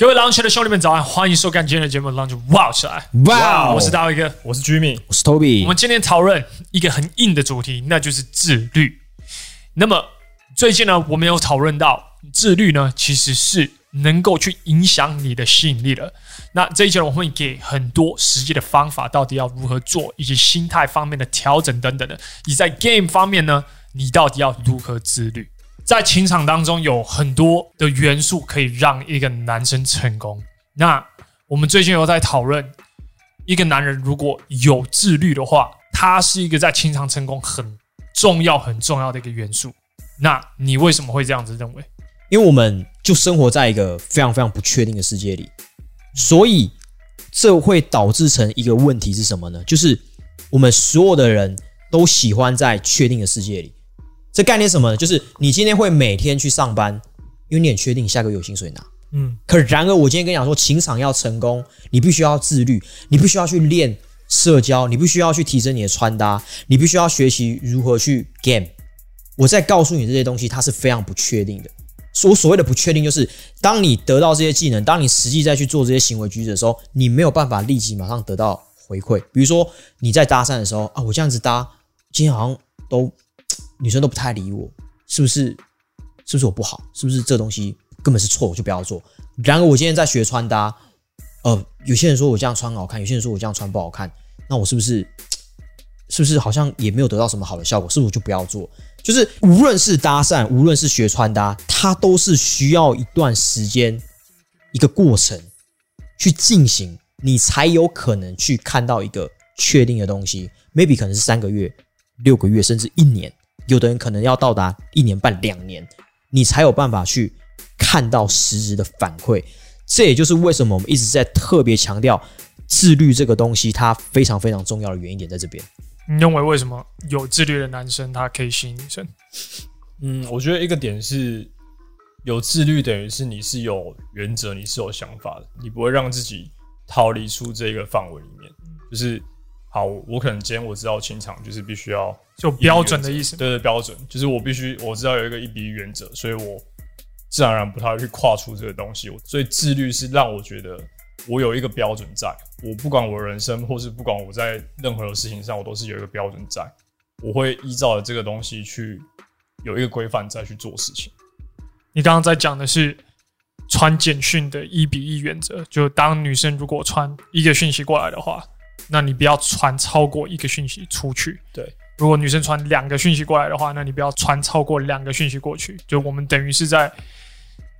各位狼群的兄弟们，早安！欢迎收看今天的节目《狼群哇起来》。哇我是大卫哥，我是 Jimmy，我是 Toby。我们今天讨论一个很硬的主题，那就是自律。那么最近呢，我们有讨论到自律呢，其实是能够去影响你的吸引力的。那这一节我会给很多实际的方法，到底要如何做，以及心态方面的调整等等的。你在 game 方面呢，你到底要如何自律？在情场当中有很多的元素可以让一个男生成功。那我们最近有在讨论，一个男人如果有自律的话，他是一个在情场成功很重要、很重要的一个元素。那你为什么会这样子认为？因为我们就生活在一个非常非常不确定的世界里，所以这会导致成一个问题是什么呢？就是我们所有的人都喜欢在确定的世界里。这概念什么呢？就是你今天会每天去上班，因为你很确定你下个月有薪水拿。嗯。可然而，我今天跟你讲说，情场要成功，你必须要自律，你必须要去练社交，你必须要去提升你的穿搭，你必须要学习如何去 game。我在告诉你这些东西，它是非常不确定的。所所谓的不确定，就是当你得到这些技能，当你实际再去做这些行为举止的时候，你没有办法立即马上得到回馈。比如说你在搭讪的时候啊，我这样子搭，今天好像都。女生都不太理我，是不是？是不是我不好？是不是这东西根本是错，我就不要做？然而我今天在学穿搭，呃，有些人说我这样穿好看，有些人说我这样穿不好看，那我是不是？是不是好像也没有得到什么好的效果？是不是我就不要做？就是无论是搭讪，无论是学穿搭，它都是需要一段时间，一个过程去进行，你才有可能去看到一个确定的东西。Maybe 可能是三个月、六个月，甚至一年。有的人可能要到达一年半、两年，你才有办法去看到实质的反馈。这也就是为什么我们一直在特别强调自律这个东西，它非常非常重要的原因点在这边。你认为为什么有自律的男生他可以吸引女生？嗯，我觉得一个点是有自律，等于是你是有原则，你是有想法的，你不会让自己逃离出这个范围里面，就是。好，我可能今天我知道清场就是必须要就标准的意思，对对，标准就是我必须我知道有一个一比一原则，所以我自然而然不太会去跨出这个东西。所以自律是让我觉得我有一个标准在，我不管我人生或是不管我在任何的事情上，我都是有一个标准在，我会依照这个东西去有一个规范再去做事情。你刚刚在讲的是传简讯的一比一原则，就当女生如果传一个讯息过来的话。那你不要传超过一个讯息出去。对，如果女生传两个讯息过来的话，那你不要传超过两个讯息过去。就我们等于是在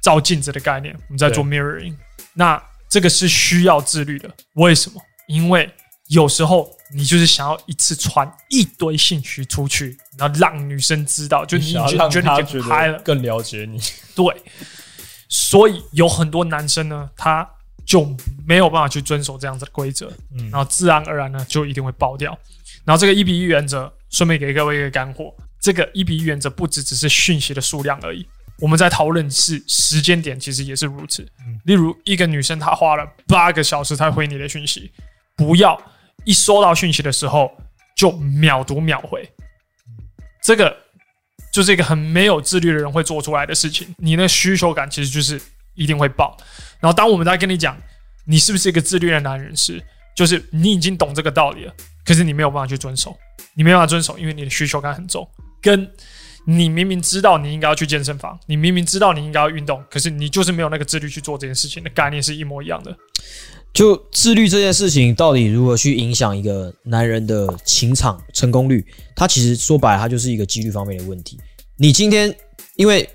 照镜子的概念，我们在做 mirroring。那这个是需要自律的。为什么？因为有时候你就是想要一次传一堆信息出去，然后让女生知道，就你觉得你觉得了，更了解你。对，所以有很多男生呢，他。就没有办法去遵守这样子的规则，嗯，然后自然而然呢，就一定会爆掉。然后这个一比一原则，顺便给各位一个干货，这个一比一原则不只只是讯息的数量而已，我们在讨论是时间点，其实也是如此。例如一个女生她花了八个小时才回你的讯息，不要一收到讯息的时候就秒读秒回，这个就是一个很没有自律的人会做出来的事情。你的需求感其实就是。一定会爆。然后，当我们在跟你讲，你是不是一个自律的男人时，就是你已经懂这个道理了，可是你没有办法去遵守，你没办法遵守，因为你的需求感很重。跟你明明知道你应该要去健身房，你明明知道你应该要运动，可是你就是没有那个自律去做这件事情的概念是一模一样的。就自律这件事情，到底如何去影响一个男人的情场成功率？它其实说白了，它就是一个几率方面的问题。你今天因为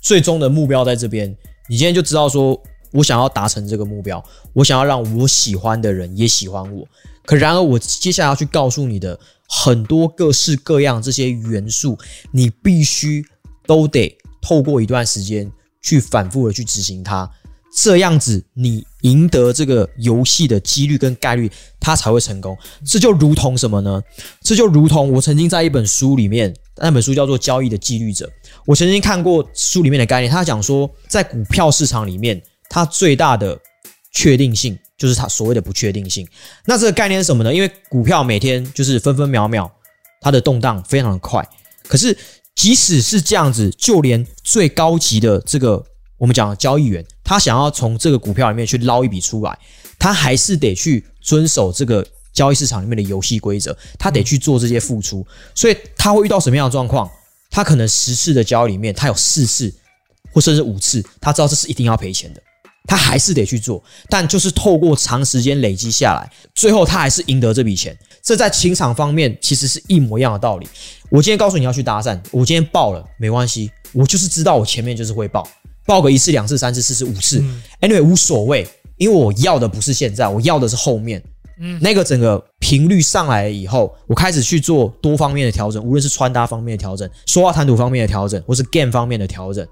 最终的目标在这边。你今天就知道说，我想要达成这个目标，我想要让我喜欢的人也喜欢我。可然而，我接下来要去告诉你的很多各式各样这些元素，你必须都得透过一段时间去反复的去执行它，这样子你赢得这个游戏的几率跟概率，它才会成功。这就如同什么呢？这就如同我曾经在一本书里面，那本书叫做《交易的纪律者》。我曾经看过书里面的概念，他讲说，在股票市场里面，它最大的确定性就是它所谓的不确定性。那这个概念是什么呢？因为股票每天就是分分秒秒，它的动荡非常的快。可是即使是这样子，就连最高级的这个我们讲的交易员，他想要从这个股票里面去捞一笔出来，他还是得去遵守这个交易市场里面的游戏规则，他得去做这些付出，所以他会遇到什么样的状况？他可能十次的交易里面，他有四次或甚至五次，他知道这是一定要赔钱的，他还是得去做，但就是透过长时间累积下来，最后他还是赢得这笔钱。这在情场方面其实是一模一样的道理。我今天告诉你要去搭讪，我今天爆了没关系，我就是知道我前面就是会爆，爆个一次、两次、三次、四次、五次，anyway 无所谓，因为我要的不是现在，我要的是后面。嗯，那个整个频率上来了以后，我开始去做多方面的调整，无论是穿搭方面的调整、说话谈吐方面的调整，或是 game 方面的调整，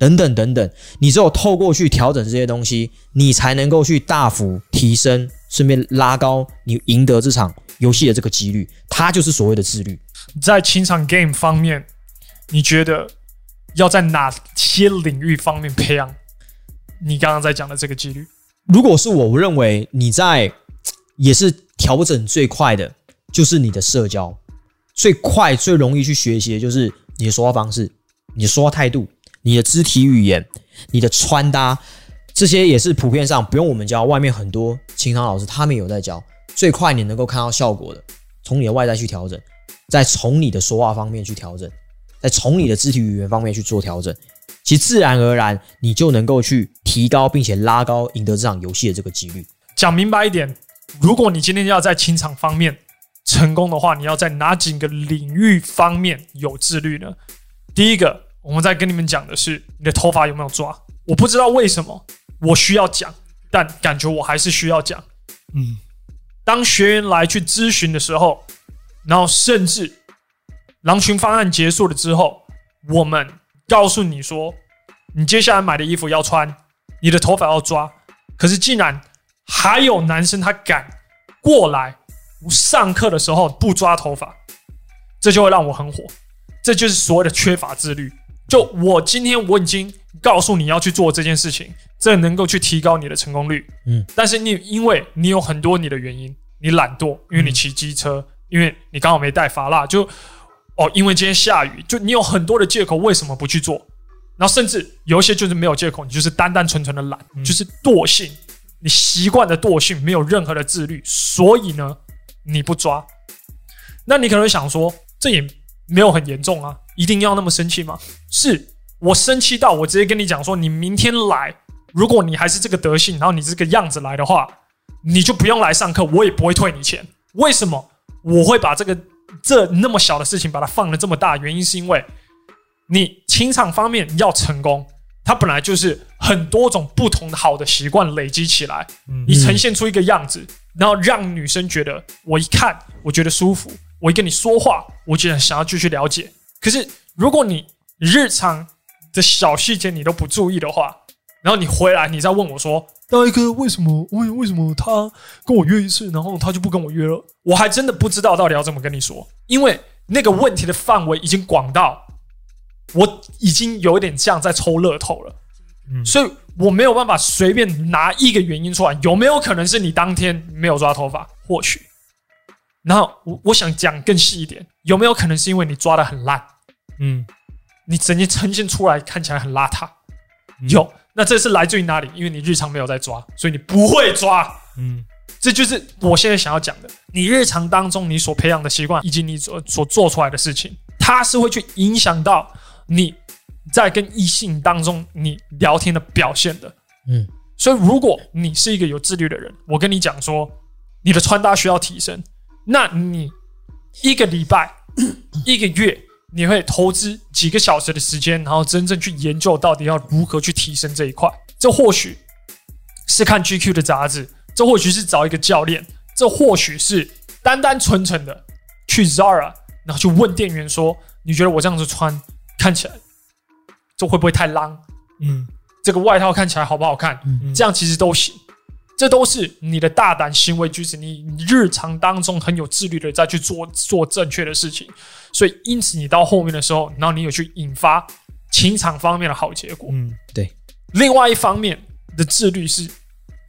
等等等等。你只有透过去调整这些东西，你才能够去大幅提升，顺便拉高你赢得这场游戏的这个几率。它就是所谓的自律。在情场 game 方面，你觉得要在哪些领域方面培养你刚刚在讲的这个几率？如果是我，认为你在。也是调整最快的，就是你的社交，最快最容易去学习的就是你的说话方式、你的说话态度、你的肢体语言、你的穿搭，这些也是普遍上不用我们教，外面很多情场老师他们有在教。最快你能够看到效果的，从你的外在去调整，再从你的说话方面去调整，再从你的肢体语言方面去做调整，其实自然而然你就能够去提高并且拉高赢得这场游戏的这个几率。讲明白一点。如果你今天要在情场方面成功的话，你要在哪几个领域方面有自律呢？第一个，我们在跟你们讲的是你的头发有没有抓。我不知道为什么我需要讲，但感觉我还是需要讲。嗯，当学员来去咨询的时候，然后甚至狼群方案结束了之后，我们告诉你说，你接下来买的衣服要穿，你的头发要抓。可是竟然还有男生他敢过来上课的时候不抓头发，这就会让我很火。这就是所谓的缺乏自律。就我今天我已经告诉你要去做这件事情，这能够去提高你的成功率。嗯，但是你因为你有很多你的原因，你懒惰，因为你骑机车，因为你刚好没带发蜡，就哦，因为今天下雨，就你有很多的借口，为什么不去做？然后甚至有一些就是没有借口，你就是单单纯纯的懒，就是惰性。你习惯的惰性，没有任何的自律，所以呢，你不抓。那你可能会想说，这也没有很严重啊，一定要那么生气吗？是我生气到我直接跟你讲说，你明天来，如果你还是这个德性，然后你这个样子来的话，你就不用来上课，我也不会退你钱。为什么我会把这个这那么小的事情把它放的这么大？原因是因为你情场方面要成功。它本来就是很多种不同的好的习惯累积起来，你呈现出一个样子，然后让女生觉得我一看我觉得舒服，我一跟你说话，我觉得想要继续了解。可是如果你日常的小细节你都不注意的话，然后你回来你再问我说，大一哥为什么为为什么他跟我约一次，然后他就不跟我约了？我还真的不知道到底要怎么跟你说，因为那个问题的范围已经广到。我已经有点像在抽乐透了，嗯，所以我没有办法随便拿一个原因出来。有没有可能是你当天没有抓头发？或许。然后我我想讲更细一点，有没有可能是因为你抓的很烂？嗯，你整天呈现出来看起来很邋遢。有，那这是来自于哪里？因为你日常没有在抓，所以你不会抓。嗯，这就是我现在想要讲的。你日常当中你所培养的习惯，以及你所所做出来的事情，它是会去影响到。你在跟异性当中，你聊天的表现的，嗯，所以如果你是一个有自律的人，我跟你讲说，你的穿搭需要提升，那你一个礼拜、一个月，你会投资几个小时的时间，然后真正去研究到底要如何去提升这一块。这或许是看 GQ 的杂志，这或许是找一个教练，这或许是单单纯纯的去 Zara，然后去问店员说，你觉得我这样子穿？看起来这会不会太浪？嗯，这个外套看起来好不好看？嗯嗯，这样其实都行，这都是你的大胆行为举止。你日常当中很有自律的再去做做正确的事情，所以因此你到后面的时候，然后你有去引发情场方面的好结果。嗯，对。另外一方面的自律是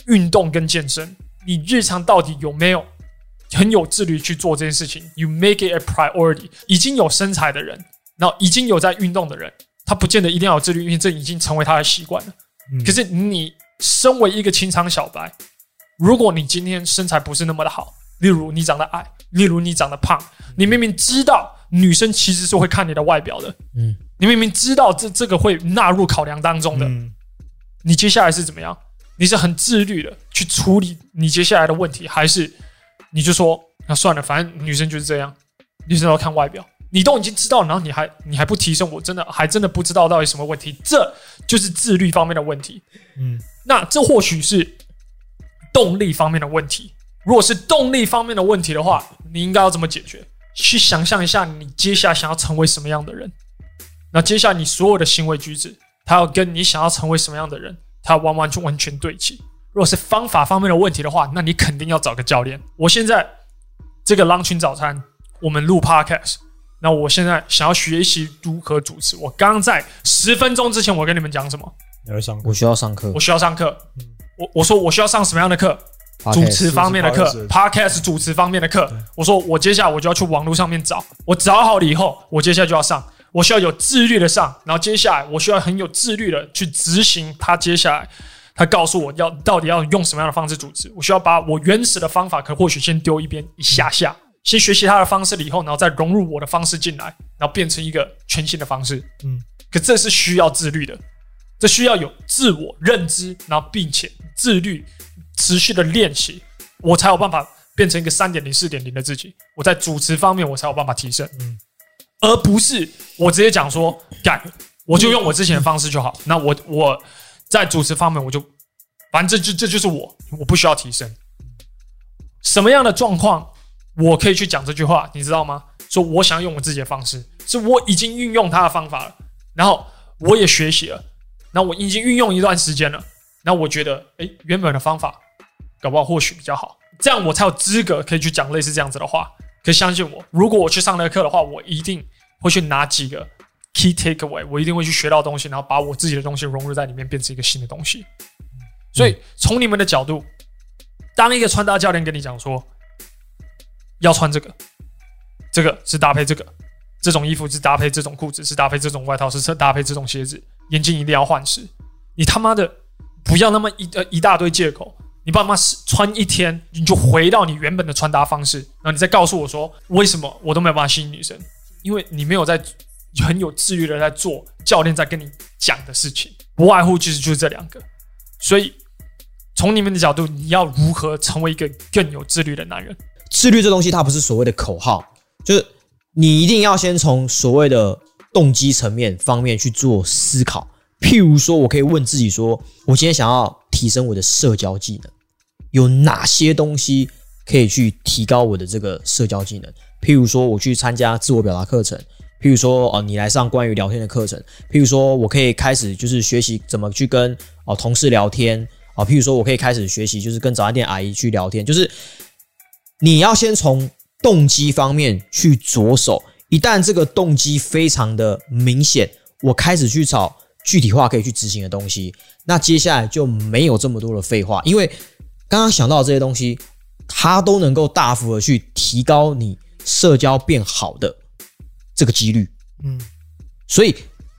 运动跟健身，你日常到底有没有很有自律去做这件事情？You make it a priority。已经有身材的人。然后已经有在运动的人，他不见得一定要有自律，因为这已经成为他的习惯了。嗯可是你身为一个情场小白，如果你今天身材不是那么的好，例如你长得矮，例如你长得胖，你明明知道女生其实是会看你的外表的，嗯，你明明知道这这个会纳入考量当中的，嗯你接下来是怎么样？你是很自律的去处理你接下来的问题，还是你就说那算了，反正女生就是这样，女生要看外表，你都已经知道，然后你还你还不提升，我真的还真的不知道到底什么问题，这就是自律方面的问题。嗯那这或许是动力方面的问题。如果是动力方面的问题的话，你应该要怎么解决？去想象一下，你接下来想要成为什么样的人。那接下来你所有的行为举止，它要跟你想要成为什么样的人，它完完全完全对齐。如果是方法方面的问题的话，那你肯定要找个教练。我现在这个狼群早餐，我们录 podcast，那我现在想要学习如何主持。我刚刚在十分钟之前，我跟你们讲什么？你要上课我需要上课我，需要上课。我我说我需要上什么样的课？主持方面的课 Podcast，podcast 主持方面的课。我说我接下来我就要去网络上面找，我找好了以后，我接下来就要上，我需要有自律的上，然后接下来我需要很有自律的去执行他接下来他告诉我要到底要用什么样的方式主持，我需要把我原始的方法可或许先丢一边一下下，先学习他的方式了以后，然后再融入我的方式进来，然后变成一个全新的方式。嗯，可这是需要自律的，这需要有自我认知，然后并且自律。持续的练习，我才有办法变成一个三点零、四点零的自己。我在主持方面，我才有办法提升，嗯，而不是我直接讲说，干，我就用我之前的方式就好。那我我在主持方面，我就反正这就这就是我，我不需要提升。什么样的状况，我可以去讲这句话，你知道吗？说我想用我自己的方式，是我已经运用他的方法了，然后我也学习了，那我已经运用一段时间了，那我觉得，诶，原本的方法。搞不好或许比较好，这样我才有资格可以去讲类似这样子的话。可以相信我，如果我去上那个课的话，我一定会去拿几个 key takeaway，我一定会去学到东西，然后把我自己的东西融入在里面，变成一个新的东西。所以从你们的角度，当一个穿搭教练跟你讲说要穿这个，这个是搭配这个，这种衣服是搭配这种裤子，是搭配这种外套，是搭配这种鞋子，眼镜一定要换时，你他妈的不要那么一呃一大堆借口。你爸妈穿一天，你就回到你原本的穿搭方式，然后你再告诉我说，为什么我都没有办法吸引女生？因为你没有在很有自律的在做教练在跟你讲的事情，不外乎就是就是这两个。所以从你们的角度，你要如何成为一个更有自律的男人？自律这东西它不是所谓的口号，就是你一定要先从所谓的动机层面方面去做思考。譬如说，我可以问自己说，我今天想要提升我的社交技能，有哪些东西可以去提高我的这个社交技能？譬如说，我去参加自我表达课程；譬如说，哦，你来上关于聊天的课程；譬如说，我可以开始就是学习怎么去跟哦同事聊天啊；譬如说，我可以开始学习就是跟早餐店阿姨去聊天。就是你要先从动机方面去着手，一旦这个动机非常的明显，我开始去找。具体化可以去执行的东西，那接下来就没有这么多的废话，因为刚刚想到的这些东西，它都能够大幅的去提高你社交变好的这个几率。嗯，所以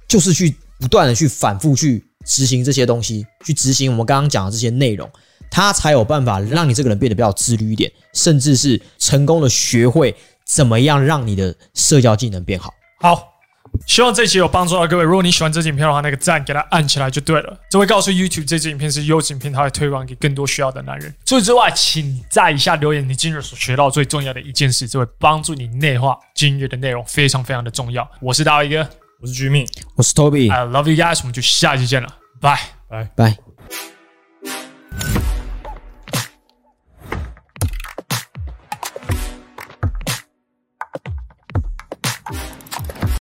就是去不断的去反复去执行这些东西，去执行我们刚刚讲的这些内容，它才有办法让你这个人变得比较自律一点，甚至是成功的学会怎么样让你的社交技能变好。好。希望这期有帮助到各位。如果你喜欢这支影片的话，那个赞给它按起来就对了。这会告诉 YouTube 这支影片是优质影片，它会推广给更多需要的男人。除此之外，请在以下留言你今日所学到最重要的一件事，这会帮助你内化今日的内容，非常非常的重要。我是大卫哥，我是 Jimmy，我是 Toby，I love you guys，我们就下期见了，拜拜拜。